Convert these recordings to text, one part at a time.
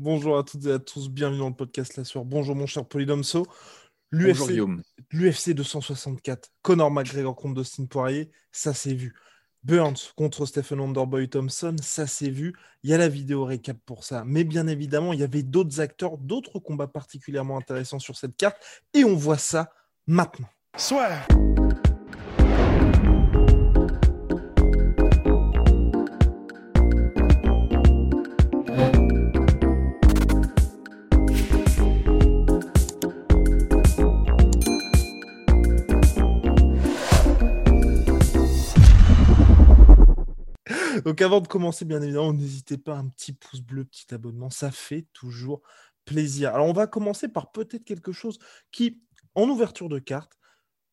Bonjour à toutes et à tous, bienvenue dans le podcast La Soir. Bonjour mon cher Polydomso. L'UFC 264, Conor McGregor contre Dustin Poirier, ça s'est vu. Burns contre Stephen Wonderboy Thompson, ça s'est vu. Il y a la vidéo récap pour ça. Mais bien évidemment, il y avait d'autres acteurs, d'autres combats particulièrement intéressants sur cette carte. Et on voit ça maintenant. Soit. Donc avant de commencer, bien évidemment, n'hésitez pas un petit pouce bleu, petit abonnement, ça fait toujours plaisir. Alors on va commencer par peut-être quelque chose qui, en ouverture de carte,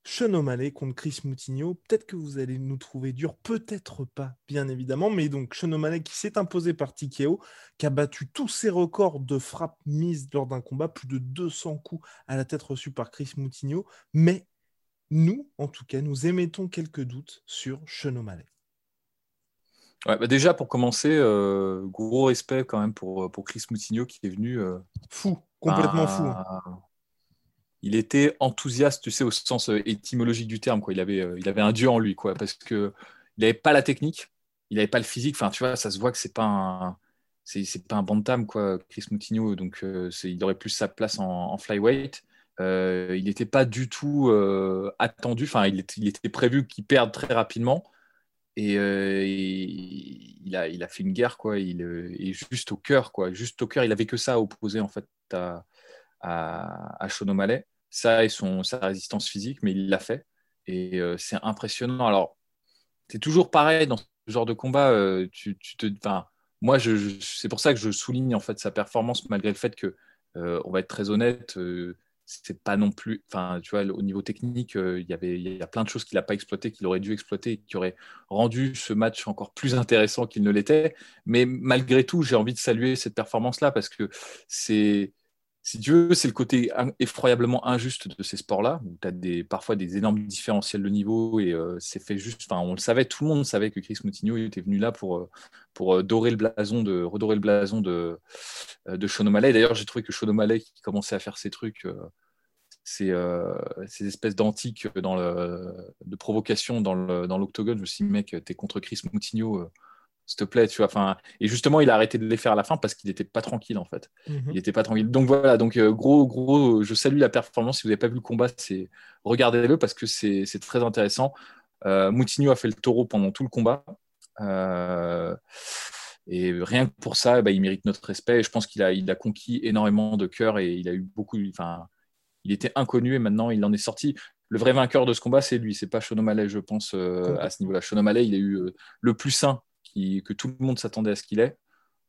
Sean contre Chris Moutinho. Peut-être que vous allez nous trouver dur, peut-être pas, bien évidemment. Mais donc, Sean qui s'est imposé par TKO, qui a battu tous ses records de frappes mises lors d'un combat, plus de 200 coups à la tête reçus par Chris Moutinho. Mais nous, en tout cas, nous émettons quelques doutes sur Sean. Ouais, bah déjà, pour commencer, euh, gros respect quand même pour, pour Chris Moutinho qui est venu. euh, Fou, complètement fou. hein. Il était enthousiaste, tu sais, au sens euh, étymologique du terme. Quoi. Il, avait, euh, il avait un dieu en lui, quoi, parce que il n'avait pas la technique, il n'avait pas le physique. Enfin, tu vois, ça se voit que c'est pas un, c'est, c'est pas un bantam, quoi, Chris Moutinho. Donc, il aurait plus sa place en, en flyweight. Il n'était pas du tout attendu. Enfin, il était, il était prévu qu'il perde très rapidement. Et euh, il, a, il a fait une guerre, quoi. Il euh, est juste au cœur, quoi. Juste au cœur. Il avait que ça à opposer, en fait, à, à, à. Ça et son, sa résistance physique, mais il l'a fait. Et euh, c'est impressionnant. Alors, c'est toujours pareil dans ce genre de combat. euh, tu, tu te, moi, je, c'est pour ça que je souligne en fait sa performance, malgré le fait que, euh, on va être très honnête, euh, c'est pas non plus. Enfin, tu vois, au niveau technique, euh, il y avait, il y a plein de choses qu'il n'a pas exploité, qu'il aurait dû exploiter, qui auraient rendu ce match encore plus intéressant qu'il ne l'était. Mais malgré tout, j'ai envie de saluer cette performance-là parce que c'est, si tu veux, c'est le côté effroyablement injuste de ces sports-là, où tu as parfois des énormes différentiels de niveau et euh, c'est fait juste. Enfin, on le savait, tout le monde savait que Chris Moutinho était venu là pour, euh, pour euh, le blason de, redorer le blason de, de Sean. D'ailleurs, j'ai trouvé que Sean qui commençait à faire ces trucs, ces, ces espèces d'antiques de provocation dans l'octogone, je me suis dit, mec, t'es contre Chris Moutinho. Euh, s'il te plaît, tu vois. Enfin, et justement, il a arrêté de les faire à la fin parce qu'il n'était pas tranquille, en fait. Mhm. Il n'était pas tranquille. Donc voilà, donc euh, gros, gros, je salue la performance. Si vous n'avez pas vu le combat, c'est regardez-le parce que c'est très intéressant. Euh, Moutinho a fait le taureau pendant tout le combat. Euh, et rien que pour ça, bah, il mérite notre respect. Et je pense qu'il a, il a conquis énormément de cœur et il a eu beaucoup. Enfin, il était inconnu et maintenant il en est sorti. Le vrai vainqueur de ce combat, c'est lui. C'est pas Sean O'Malley, je pense, euh, à ce niveau-là. Sean O'Malley, il a eu euh, le plus sain qui, que tout le monde s'attendait à ce qu'il ait.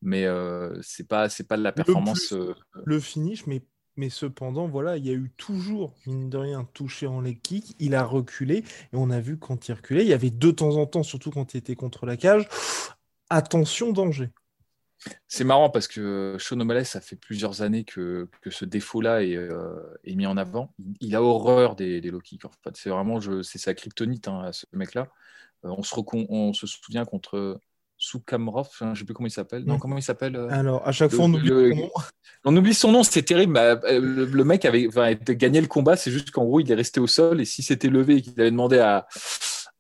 Mais euh, c'est pas, c'est pas de la performance. plus. euh, le finish, mais, mais cependant, voilà, il y a eu toujours, mine de rien, touché en leg kick. Il a reculé et on a vu quand il reculait, il y avait de temps en temps, surtout quand il était contre la cage, attention, danger. C'est marrant parce que Sean O'Malley, ça fait plusieurs années que, que ce défaut-là est, euh, est mis en avant. Il, a horreur des, des low kicks. En fait. C'est vraiment je, c'est sa kryptonite, hein, à ce mec-là. Euh, on, se on se souvient contre Soukamrov, hein, je ne sais plus comment il s'appelle. Non, Mm. comment il s'appelle euh, Alors, à chaque Le- fois, on oublie le- son nom. On oublie son nom, c'est terrible. Bah, euh, le, le mec avait enfin, gagné le combat, c'est juste qu'en gros, il est resté au sol et si c'était levé et qu'il avait demandé à,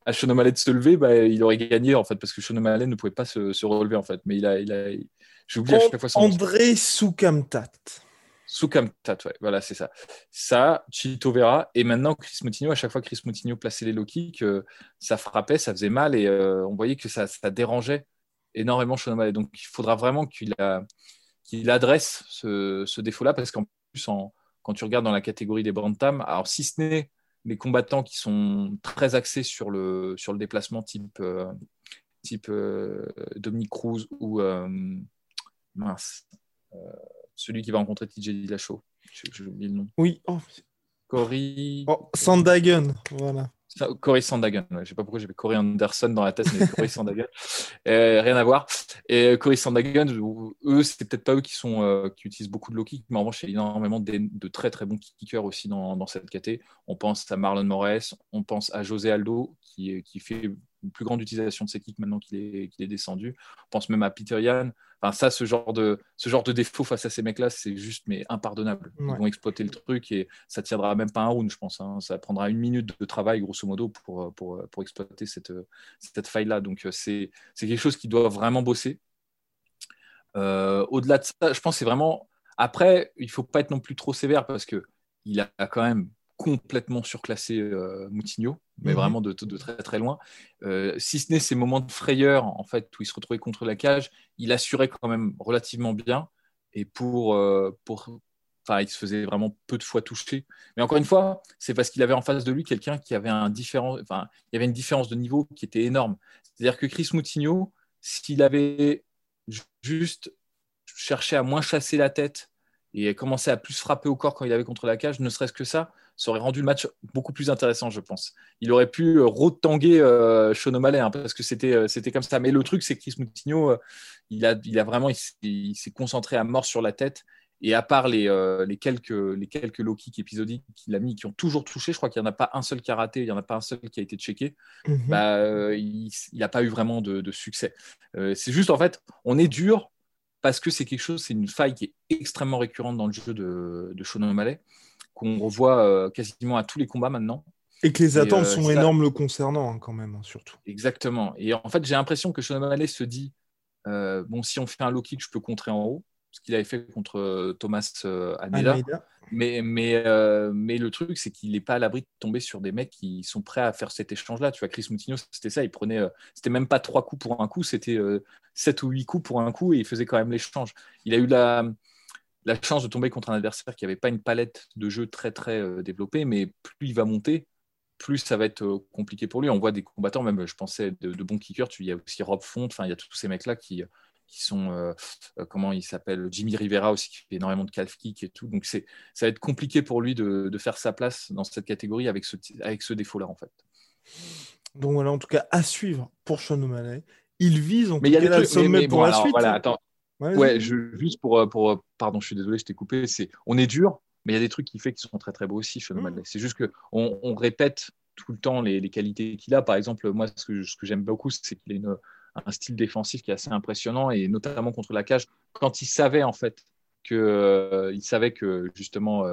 à de se lever, bah, il aurait gagné en fait parce que Sean O'Malley ne pouvait pas se, se relever en fait. Mais il a, il a, j'ai oublié à chaque fois son nom. André Soukamtat. Soukamtat, ouais, voilà, c'est ça. Ça, Chito Vera, et maintenant Chris Moutinho, à chaque fois que Chris Moutinho plaçait les low kicks, euh, ça frappait, ça faisait mal, et euh, on voyait que ça, dérangeait énormément Sean O'Malley. Donc il faudra vraiment qu'il qu'il adresse ce, défaut-là, parce qu'en plus, quand tu regardes dans la catégorie des bantam, alors si ce n'est les combattants qui sont très axés sur le, sur le déplacement type, euh, type Dominique Cruz ou mince, celui qui va rencontrer TJ Dillashaw. J'ai oublié le nom. Oui. Oh. Cory. Oh, Sandagen, voilà. Cory Sandagen, je ne sais pas pourquoi j'avais Cory Anderson dans la tête, mais Cory Sandagen, euh, rien à voir. Et Cory Sandagen, eux, c'est peut-être pas eux qui, sont, euh, qui utilisent beaucoup de low kick, mais en revanche, il y a énormément de, très très bons kickers aussi dans, dans cette caté. On pense à Marlon Moraes, on pense à José Aldo, qui, qui fait une plus grande utilisation de ses kicks maintenant qu'il est, qu'il est descendu. On pense même à Peter Yan. Enfin, ça, ce genre de, ce genre de défaut face à ces mecs-là, c'est juste mais impardonnable. Ils vont exploiter le truc et ça tiendra même pas un round, je pense. Hein. Ça prendra une minute de travail, grosso modo, pour, pour, pour exploiter cette, cette faille-là. Donc, c'est, c'est quelque chose qui doit vraiment bosser. Euh, au-delà de ça, je pense que c'est vraiment. Après, il faut pas être non plus trop sévère parce que il a quand même complètement surclassé euh, Moutinho, mais mhm. vraiment de, très très loin. Euh, si ce n'est ces moments de frayeur, en fait, où il se retrouvait contre la cage, il assurait quand même relativement bien. Et pour, euh, pour enfin, il se faisait vraiment peu de fois toucher. Mais encore une fois, c'est parce qu'il avait en face de lui quelqu'un qui avait un différent, enfin, il y avait une différence de niveau qui était énorme. C'est-à-dire que Chris Moutinho, s'il avait juste cherché à moins chasser la tête et commencé à plus frapper au corps quand il avait contre la cage, ne serait-ce que ça, ça aurait rendu le match beaucoup plus intéressant, je pense. Il aurait pu euh, retanguer euh, Sean O'Malley, hein, parce que c'était, euh, c'était comme ça. Mais le truc, c'est que Chris Moutinho, euh, il, a, il a vraiment, il, s'est concentré à mort sur la tête. Et à part les, les quelques, les quelques low kicks épisodiques qu'il a mis, qui ont toujours touché, je crois qu'il n'y en a pas un seul qui a raté, il n'y en a pas un seul qui a été checké, mhm. bah, il n'a pas eu vraiment de, de succès. c'est juste, en fait, on est dur parce que c'est quelque chose, c'est une faille qui est extrêmement récurrente dans le jeu de, de Sean O'Malley qu'on revoit euh, quasiment à tous les combats maintenant. Et que les attentes euh, sont énormes le concernant, hein, quand même, hein, surtout. Exactement. Et en fait, j'ai l'impression que Sean O'Malley se dit euh, bon, si on fait un low kick, je peux contrer en haut, ce qu'il avait fait contre Thomas Almeida. Mais, mais, mais le truc, c'est qu'il n'est pas à l'abri de tomber sur des mecs qui sont prêts à faire cet échange-là. Tu vois, Chris Moutinho, c'était ça. Il prenait, c'était même pas trois coups pour un coup, c'était sept ou huit coups pour un coup et il faisait quand même l'échange. Il a eu la, la chance de tomber contre un adversaire qui n'avait pas une palette de jeu très très euh, développée, mais plus il va monter, plus ça va être euh, compliqué pour lui. On voit des combattants, même je pensais de, bons kickers, il y a aussi Rob Font, enfin il y a tous ces mecs-là qui, qui sont, euh, comment il s'appelle, Jimmy Rivera aussi, qui fait énormément de calf kick et tout. Donc c'est, ça va être compliqué pour lui de, faire sa place dans cette catégorie avec ce, avec ce défaut-là en fait. Donc voilà, en tout cas, à suivre pour Sean O'Malley. Il vise en tout cas le sommet pour la suite. Voilà, attends, Ouais, juste pour, euh, pour, euh, Pardon, je suis désolé, je t'ai coupé. C'est, on est dur, mais il y a des trucs qui fait qui sont très très beaux aussi, mmh. C'est juste qu'on on répète tout le temps les, les qualités qu'il a. Par exemple, moi, ce que, ce que j'aime beaucoup, c'est qu'il a une, un style défensif qui est assez impressionnant, et notamment contre la cage, quand il savait en fait que, euh, il savait que justement,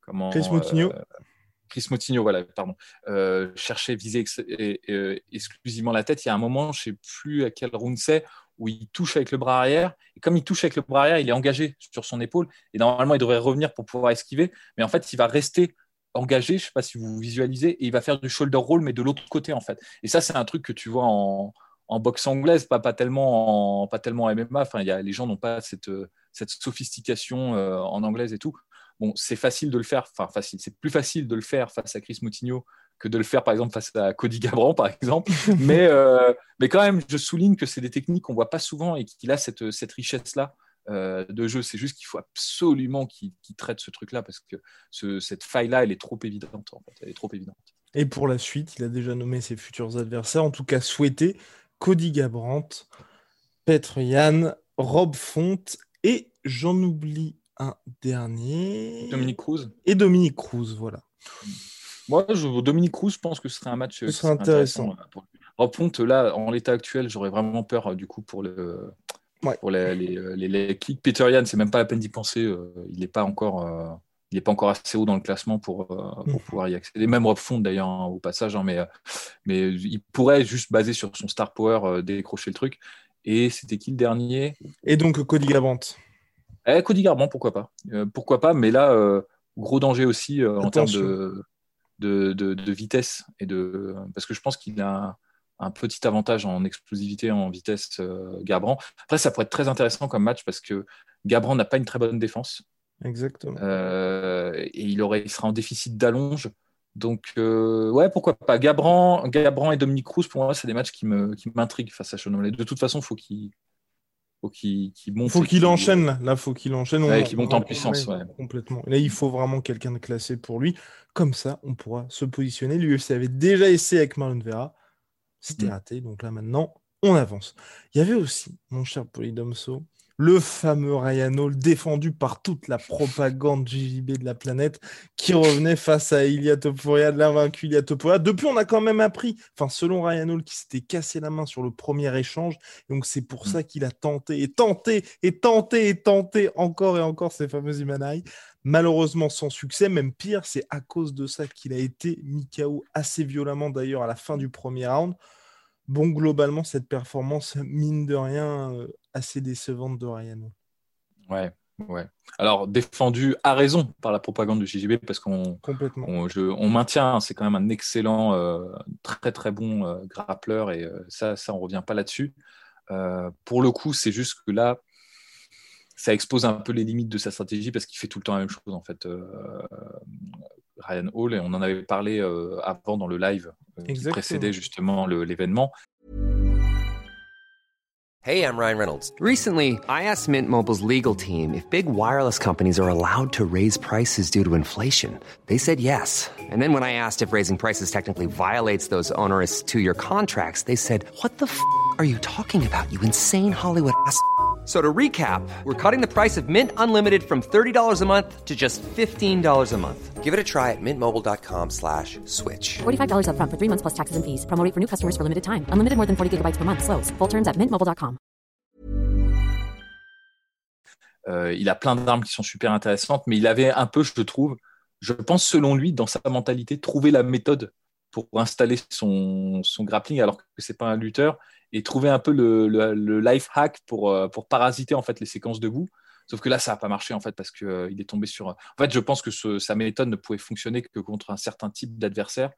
comment. Chris Moutinho. Chris Moutinho, voilà, pardon, cherchait, viser exclusivement la tête. Il y a un moment, je ne sais plus à quel round c'est, où il touche avec le bras arrière. Et comme il touche avec le bras arrière, il est engagé sur son épaule. Et normalement, il devrait revenir pour pouvoir esquiver. Mais en fait, il va rester engagé. Je ne sais pas si vous visualisez. Et il va faire du shoulder roll, mais de l'autre côté, en fait. Et ça, c'est un truc que tu vois en, boxe anglaise, pas, tellement en, pas tellement en MMA. Enfin, les gens n'ont pas cette, cette sophistication euh, en anglaise et tout. Bon, c'est facile de le faire. Enfin. C'est plus facile de le faire face à Chris Moutinho que de le faire par exemple face à Cody Gabran par exemple. mais, euh, mais quand même, je souligne que c'est des techniques qu'on voit pas souvent et qu'il a cette, cette richesse-là euh, de jeu. C'est juste qu'il faut absolument qu'il traite ce truc-là parce que ce, cette faille-là, elle est trop évidente. En fait. Elle est trop évidente. Et pour la suite, il a déjà nommé ses futurs adversaires, en tout cas souhaité Cody Gabrant, Petre Yann, Rob Font et j'en oublie un dernier. Dominique Cruz. Et Dominique Cruz, voilà. Moi, je, Dominique Cruz, je pense que ce serait un match ce serait intéressant. intéressant. là, en l'état actuel, j'aurais vraiment peur euh, du coup pour le. Pour les, les, euh, les, kicks. Peter Yan, c'est même pas la peine d'y penser. Euh, il n'est pas encore, il est pas encore assez haut dans le classement pour, pour mm. pouvoir y accéder. Même Rob Font d'ailleurs hein, au passage, hein, mais, mais il pourrait juste baser sur son star power décrocher le truc. Et c'était qui le dernier? Et donc Cody Garbrandt. Eh, Cody Garbrandt, pourquoi pas Pourquoi pas Mais là, gros danger aussi en termes de de, vitesse et de parce que je pense qu'il a un petit avantage en explosivité, en vitesse, euh, Gabran. Après, ça pourrait être très intéressant comme match parce que Gabran n'a pas une très bonne défense. Exactement. Euh, et il, aurait, il sera en déficit d'allonge. Donc, ouais, pourquoi pas. Gabran, Gabran et Dominique Cruz, pour moi, c'est des matchs qui m'intriguent face à Sean De toute façon, il faut qu'il faut qu'il monte. Faut qu'il enchaîne là. Là, faut qu'il enchaîne. Ouais, qu'il monte en puissance. Complètement. Là, il faut vraiment quelqu'un de classé pour lui. Comme ça, on pourra se positionner. L'UFC avait déjà essayé avec Marlon Vera. C'était mm. raté. Donc là, maintenant, on avance. Il y avait aussi, mon cher Polydomso, le fameux Ryan Hall défendu par toute la propagande JJB de la planète qui revenait face à Ilia Topuria, de l'invaincu Ilia Topuria. Depuis, on a quand même appris, enfin, selon Ryan Hall, qui s'était cassé la main sur le premier échange. Donc, c'est pour mm. ça qu'il a tenté et tenté et tenté et tenté encore et encore ces fameux Imanai. Malheureusement, sans succès, même pire, c'est à cause de ça qu'il a été mis KO assez violemment d'ailleurs à la fin du premier round. Bon, globalement, cette performance, mine de rien, euh, assez décevante de Ryan. Ouais, ouais. Alors, défendu à raison par la propagande du JJB, parce qu'on on, maintient, hein, c'est quand même un excellent, euh, très très bon euh, grappleur, et ça, ça, on revient pas là-dessus. pour le coup, c'est juste que là, ça expose un peu les limites de sa stratégie parce qu'il fait tout le temps la même chose en fait. Ryan Hall, et on en avait parlé euh, avant dans le live euh, qui précédait justement l'événement. Hey, I'm Ryan Reynolds. Recently, I asked Mint Mobile's legal team if big wireless companies are allowed to raise prices due to inflation. They said yes. And then when I asked if raising prices technically violates those onerous two-year contracts, they said, "What the f*** are you talking about? You insane Hollywood ass." So to recap, we're cutting the price of Mint Unlimited from $30 a month to just $15 a month. Give it a try at mintmobile.com slash switch. $45 up front for three months plus taxes and fees. Promoting for new customers for limited time. Unlimited more than 40 gigabytes per month. Slows. Full terms at mintmobile.com. Euh, il a plein d'armes qui sont super intéressantes, mais il avait un peu, je trouve, je pense selon lui, dans sa mentalité, trouver la méthode pour installer son, son grappling alors que c'est pas un lutteur et trouver un peu le, life hack pour, euh, pour parasiter en fait les séquences debout. Sauf que là, ça n'a pas marché en fait parce qu'il euh, est tombé sur. En fait, je pense que sa méthode ne pouvait fonctionner que contre un certain type d'adversaire.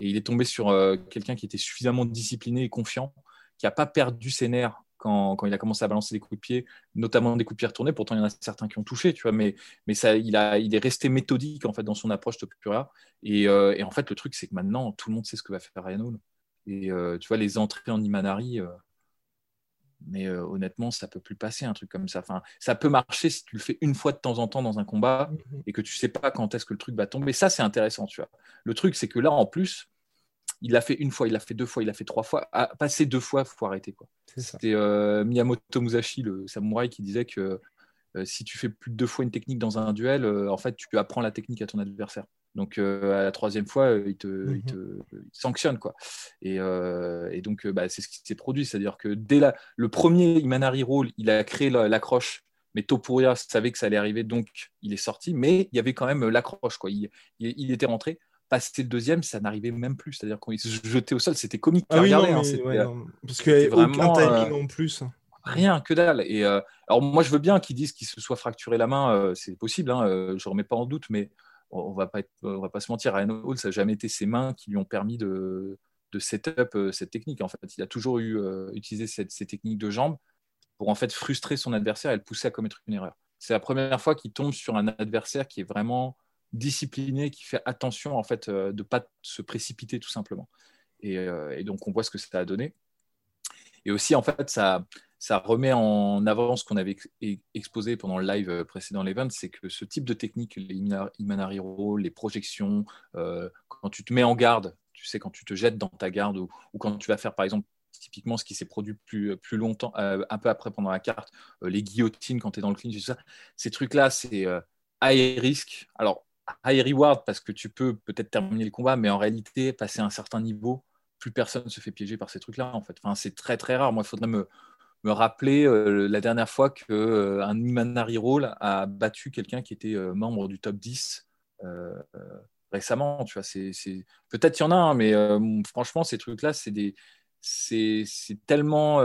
Et il est tombé sur euh, quelqu'un qui était suffisamment discipliné et confiant, qui n'a pas perdu ses nerfs quand, quand, il a commencé à balancer des coups de pied, notamment des coups de pied retournés. Pourtant, il y en a certains qui ont touché, tu vois, mais, mais ça, il, a, il est resté méthodique en fait dans son approche Topuria. Et, et en fait, le truc, c'est que maintenant, tout le monde sait ce que va faire Ryan Hall. Et euh, tu vois, les entrées en Imanari, euh, mais euh, honnêtement, ça peut plus passer un truc comme ça. Enfin, ça peut marcher si tu le fais une fois de temps en temps dans un combat mhm. et que tu sais pas quand est-ce que le truc va tomber. Ça, c'est intéressant, tu vois. Le truc, c'est que là, en plus, il l'a fait une fois, il l'a fait deux fois, il l'a fait trois fois. À passer deux fois, faut arrêter quoi. C'était Miyamoto Musashi, le samouraï, qui disait que si tu fais plus de deux fois une technique dans un duel, en fait, tu apprends la technique à ton adversaire. Donc euh, à la troisième fois, euh, il te, mhm. sanctionne quoi. Et, euh, donc bah, c'est ce qui s'est produit, c'est-à-dire que dès le premier Imanari Roll, il a créé l'accroche, mais Topuria savait que ça allait arriver, donc il est sorti, mais il y avait quand même l'accroche quoi. Il, était rentré. Passé le deuxième, ça n'arrivait même plus, c'est-à-dire il se jetait au sol, c'était comique ah oui, hein, parce qu'il n'y avait aucun timing en plus. Rien, que dalle. Et alors moi, je veux bien qu'ils disent qu'il se soit fracturé la main, c'est possible, hein, je ne remets pas en doute, mais on va pas va pas se mentir, Ryan Hall, ça n'a jamais été ses mains qui lui ont permis de, de set-up euh, cette technique. En fait, il a toujours eu euh, utilisé cette, ces techniques de jambes pour en fait frustrer son adversaire et le pousser à commettre une erreur. C'est la première fois qu'il tombe sur un adversaire qui est vraiment discipliné, qui fait attention en fait euh, de pas se précipiter tout simplement. Et, et, donc on voit ce que ça a donné. Et aussi en fait ça ça remet en avant ce qu'on avait exposé pendant le live précédent l'event, c'est que ce type de technique, les Imanari Roll, les projections, euh, quand tu te mets en garde, tu sais, quand tu te jettes dans ta garde ou, quand tu vas faire par exemple typiquement ce qui s'est produit plus, plus longtemps, euh, un peu après pendant la carte, euh, les guillotines quand tu es dans le clinch, ça, ces trucs-là, c'est high risk. Alors, high reward parce que tu peux peut-être terminer le combat, mais en réalité, passer un certain niveau, plus personne ne se fait piéger par ces trucs-là, en fait. Enfin, c'est très, très rare. Moi, il faudrait me, me rappeler euh, la dernière fois qu'un euh, Imanari Roll a battu quelqu'un qui était euh, membre du top 10 récemment. Tu vois, c'est, Peut-être il y en a, un, mais franchement, ces trucs-là, c'est, des... c'est, tellement.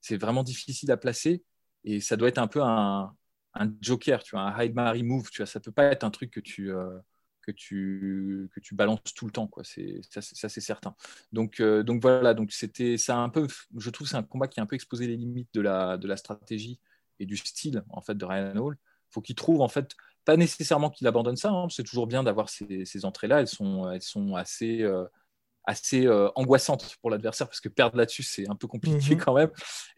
c'est vraiment difficile à placer et ça doit être un peu un, un joker, tu vois, un hide Mary move. Tu vois, ça peut pas être un truc que tu que tu, que tu balances tout le temps. Quoi. C'est, ça, c'est certain. Donc, euh, donc voilà, donc c'était, ça un peu, je trouve c'est un combat qui a un peu exposé les limites de la, de la stratégie et du style en fait, de Ryan Hall. faut qu'il trouve en fait pas nécessairement qu'il abandonne ça. Hein. c'est toujours bien d'avoir ces, ces entrées-là. Elles sont, elles sont assez, euh, assez euh, angoissantes pour l'adversaire parce que perdre là-dessus, c'est un peu compliqué Mhm. quand même.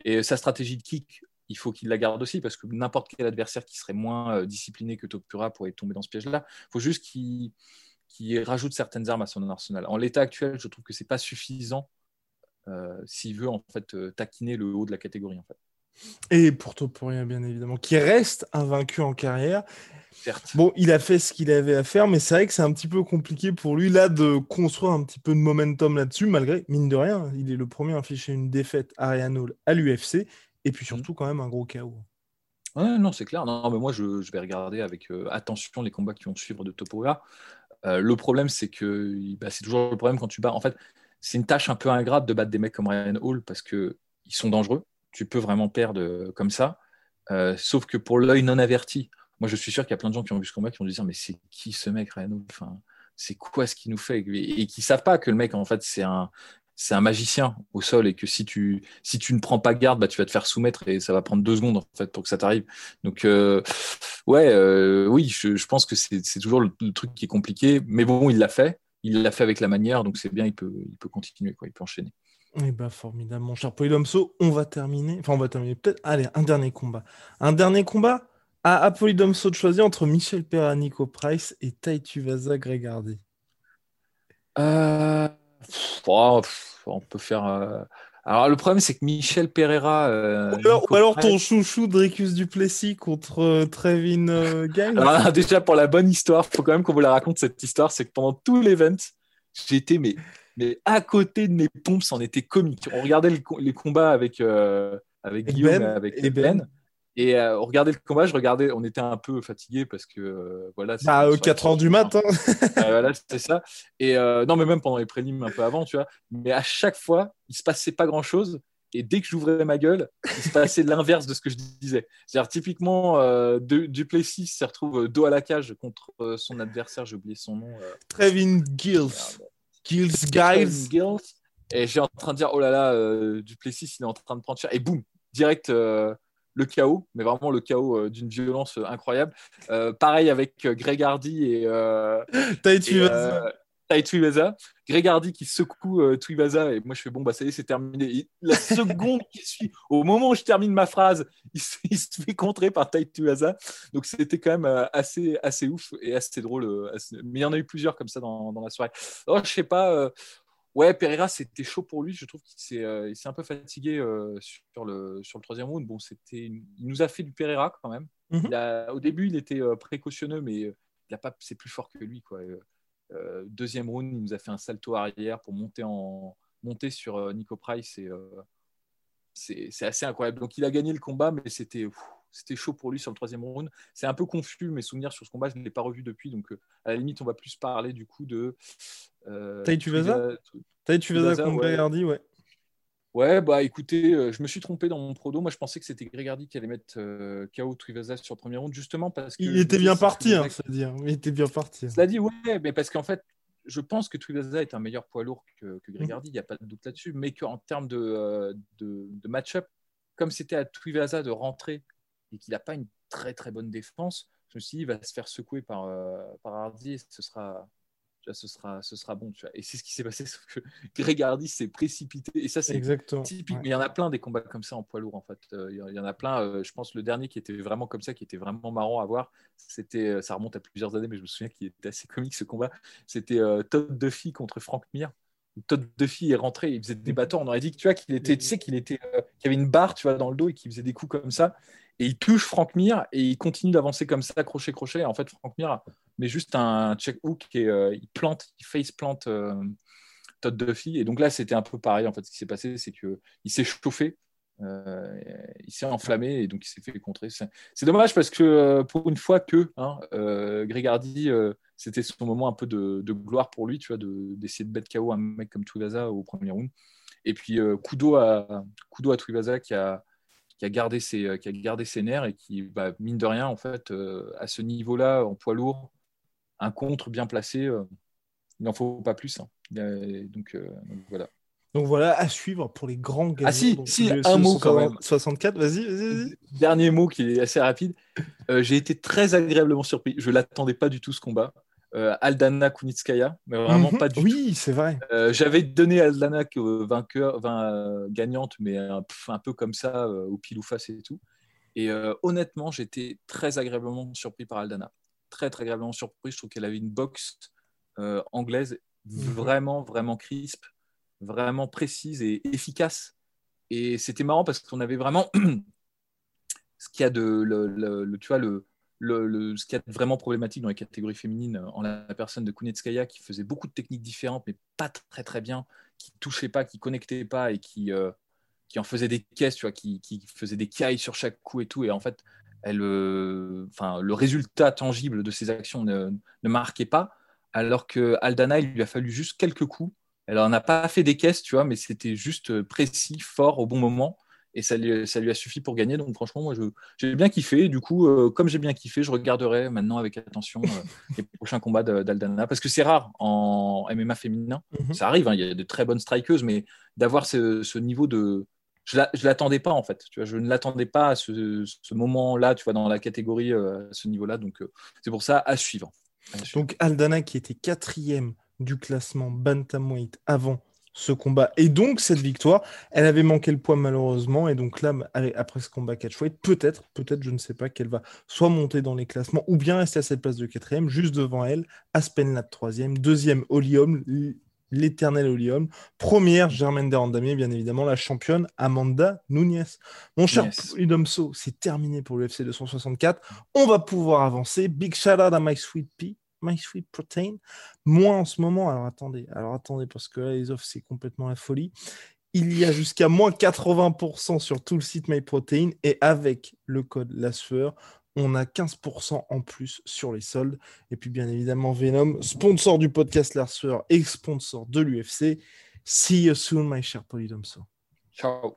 Et sa stratégie de kick, il faut qu'il la garde aussi parce que n'importe quel adversaire qui serait moins euh, discipliné que Topura pourrait tomber dans ce piège-là. Il faut juste qu'il rajoute certaines armes à son arsenal. En l'état actuel, je trouve que c'est pas suffisant euh, s'il veut en fait euh, taquiner le haut de la catégorie. En fait. Et pour Topuria, bien évidemment, qui reste invaincu en carrière. Certes. Bon, il a fait ce qu'il avait à faire, mais c'est vrai que c'est un petit peu compliqué pour lui là de construire un petit peu de momentum là-dessus, malgré, mine de rien, il est le premier à afficher une défaite Ariane Hall à l'UFC, et puis surtout quand même un gros chaos. Ouais, non, c'est clair. Non, mais moi, je, je vais regarder avec euh, attention les combats qui vont suivre de Topuria. Euh, le problème, c'est que bah, c'est toujours le problème quand tu bats. En fait, c'est une tâche un peu ingrate de battre des mecs comme Ryan Hall parce que ils sont dangereux. Tu peux vraiment perdre euh, comme ça. Euh, sauf que pour l'œil non averti, moi, je suis sûr qu'il y a plein de gens qui ont vu ce combat qui vont se dire mais c'est qui ce mec Ryan Hall? Enfin, C'est quoi ce qu'il nous fait? Et, et qui savent pas que le mec, en fait, c'est un c'est un magicien au sol et que si tu si tu ne prends pas garde, bah, tu vas te faire soumettre et ça va prendre deux secondes en fait pour que ça t'arrive. Donc euh, ouais, euh, oui, je, je, pense que c'est toujours le, le, truc qui est compliqué, mais bon, il l'a fait, il l'a fait avec la manière, donc c'est bien, il peut il peut continuer quoi, il peut enchaîner. Eh ben, formidable, mon cher Polydomso. On va terminer. Enfin, on va terminer peut-être. Allez, un dernier combat. Un dernier combat à, à Polydomso de choisir entre Michel Perra, Nico Price et Taituvasa Gregardi. Euh... Oh, on peut faire. Euh... Alors, le problème, c'est que Michel Pereira. Euh, ou alors, ou alors ton chouchou Dricus Duplessis contre euh, Trevin. Alors, déjà, pour la bonne histoire, il faut quand même qu'on vous la raconte cette histoire. C'est que pendant tout l'event, j'étais mais, mais à côté de mes pompes, c'en était comique. On regardait le, les combats avec, avec Et Guillaume, Ben, avec et Ben. Ben. Et euh, on regardait le combat, je regardais, on était un peu fatigué parce que euh, voilà. C'était- 4 heures du matin. Euh, voilà, c'était ça. Et euh, non, mais même pendant les prélims un peu avant, tu vois. Mais à chaque fois, il se passait pas grand chose. Et dès que j'ouvrais ma gueule, il se passait l'inverse de ce que je disais. C'est-à-dire, typiquement, euh, Du- Duplessis se retrouve dos à la cage contre euh, son adversaire, j'ai oublié son nom. euh, Trevin Giles. Giles Giles. Giles. Et j'ai en train de dire, oh là là, euh, Duplessis, il est en train de prendre cher. Et boum, direct euh, le chaos, mais vraiment le chaos euh, d'une violence euh, incroyable. Euh, pareil avec Greg Hardy et, Tai Tuivasa. Greg Hardy qui secoue euh, Tuivasa et moi je fais bon bah ça y est c'est terminé. Et la seconde qui suit, au moment où je termine ma phrase, il se, il se fait contrer par Tai Tuivasa. Donc c'était quand même euh, assez assez ouf et assez drôle. euh, assez- Mais il y en a eu plusieurs comme ça dans, dans la soirée. Oh je sais pas. Ouais, Pereira, c'était chaud pour lui. Je trouve qu'il s'est, euh, un peu fatigué euh, sur, le, sur le troisième round. Bon, c'était, il nous a fait du Pereira quand même. Mhm. Il a- au début, il était euh, précautionneux, mais il a pas, c'est plus fort que lui. Quoi. Deuxième round, il nous a fait un salto arrière pour monter, en, monter sur Nico Price. Et, c'est, assez incroyable. Donc, il a gagné le combat, mais c'était, c'était chaud pour lui sur le troisième round. C'est un peu confus, mes souvenirs sur ce combat, je ne l'ai pas revu depuis. Donc, euh, à la limite, on va plus parler du coup de. Euh, Tuivasa Tuivasa- Taituvasa Tuivasa, contre ouais. Gregardi, ouais. Ouais, bah écoutez, euh, je me suis trompé dans mon prodo. Moi, je pensais que c'était Gregardi qui allait mettre euh, KO Tuivasa sur le premier round, justement parce que. Il était bien parti, hein, c'est-à-dire. Il était bien parti. Cela dit, ouais, mais parce qu'en fait, je pense que Tuivasa est un meilleur poids lourd que, que. Gregardi, il n'y a pas de doute là-dessus, mais qu'en termes de, euh, de, de match-up, comme c'était à Tuivasa de rentrer et qu'il n'a pas une très très bonne défense, je me suis dit, il va se faire secouer par, euh, par Hardy et ce sera. vois, Ce sera, ce sera bon, tu vois. Et c'est ce qui s'est passé, sauf que Gregardi s'est précipité. Et ça, c'est Exactement. Typique, ouais. mais il y en a plein des combats comme ça en poids lourd en fait. Euh, Il y en- a plein. euh, je pense le dernier qui était vraiment comme ça, qui était vraiment marrant à voir, c'était, ça remonte à plusieurs années, mais je me souviens qu'il était assez comique ce combat. C'était euh, Todd Duffy contre Frank Mir. Todd Duffy est rentré, il faisait des bâtons. On aurait dit que tu vois qu'il était, tu sais qu'il était, euh, qu'il avait une barre, tu vois, dans le dos et qu'il faisait des coups comme ça. Et il touche Frank Mir et il continue d'avancer comme ça, crochet crochet. Et en fait, Frank Mir met juste un check hook et euh, il plante, il face plante euh, Todd Duffy. Et donc là, c'était un peu pareil. En fait, ce qui s'est passé, c'est que il s'est chauffé, euh, il s'est enflammé et donc il s'est fait contrer. C'est dommage parce que euh, pour une fois que hein, euh, Greg Hardy, euh, c'était son moment un peu de, de gloire pour lui, tu vois, de- d'essayer de, mettre KO un mec comme Tuivasa au premier round. Et puis Kudo à Kudo à Tuivasa qui a qui a gardé ses qui a gardé ses nerfs et qui bah, mine de rien en fait à ce niveau-là en poids lourd un contre bien placé il n'en faut pas plus hein. Donc voilà Donc voilà, à suivre pour les grands gagnants. Ah si, donc, si, un mot quand même. 64, vas-y, vas-y, vas-y. Dernier mot qui est assez rapide. Euh, j'ai été très agréablement surpris. Je l'attendais pas du tout ce combat. Euh, Aldana Kunitskaya, mais vraiment Mhm. pas du tout. Oui, c'est vrai. Euh, J'avais donné Aldana que vainqueur, vain- gagnante, mais un, peu comme ça, au pile ou face et tout. Et honnêtement, j'étais très agréablement surpris par Aldana. Très, très agréablement surpris. Je trouve qu'elle avait une boxe anglaise vraiment, vraiment crisp, vraiment précise et efficace. Et c'était marrant parce qu'on avait vraiment ce qu'il y a de, le, tu vois, le, le, ce qu'il y a de vraiment problématique dans les catégories féminines en la personne de Kunetskaya qui faisait beaucoup de techniques différentes, mais pas très très bien, qui touchait pas, qui connectait pas et qui, euh, qui en faisait des caisses, tu vois, qui, qui faisait des cailles sur chaque coup et tout. Et en fait, elle, euh, le résultat tangible de ses actions ne, ne marquait pas, alors que Aldana, il lui a fallu juste quelques coups. Elle en a pas fait des caisses, tu vois, mais c'était juste précis, fort, au bon moment. Et ça lui, ça lui a suffi pour gagner. Donc franchement, moi, j'ai bien kiffé. Du coup, euh, comme j'ai bien kiffé, je regarderai maintenant avec attention euh, les prochains combats d'Aldana. Parce que c'est rare en MMA féminin. Mhm. Ça arrive, hein, il y a de très bonnes strikeuses, mais d'avoir ce, ce niveau de... Je ne l'attendais pas, en fait. Tu vois, je ne l'attendais pas à ce, ce moment-là, tu vois, dans la catégorie, euh, à ce niveau-là. Donc, c'est pour ça, à suivre. À suivre. Donc Aldana qui était quatrième du classement bantamweight avant ce combat et donc cette victoire, elle avait manqué le poids malheureusement et donc là après ce combat catchweight, peut-être, peut-être je ne sais pas qu'elle va soit monter dans les classements ou bien rester à cette place de quatrième, juste devant elle, Aspen Ladd troisième, deuxième Olium, l'éternel Olium, première Germaine Derandamier bien évidemment la championne Amanda Nunes. Mon cher Yes. C'est terminé pour l'UFC 264. On va pouvoir avancer. Big shout out à My Sweet Pea, My Sweet Protein. Moi en ce moment, alors attendez, alors attendez, parce que là, les offres, c'est complètement la folie. Il y a jusqu'à moins 80% sur tout le site MyProtein et avec le code La Sueur, on a 15% en plus sur les soldes. Et puis bien évidemment, Venom, sponsor du podcast La Sueur et sponsor de l'UFC. See you soon, my cher Polydomso. Ciao.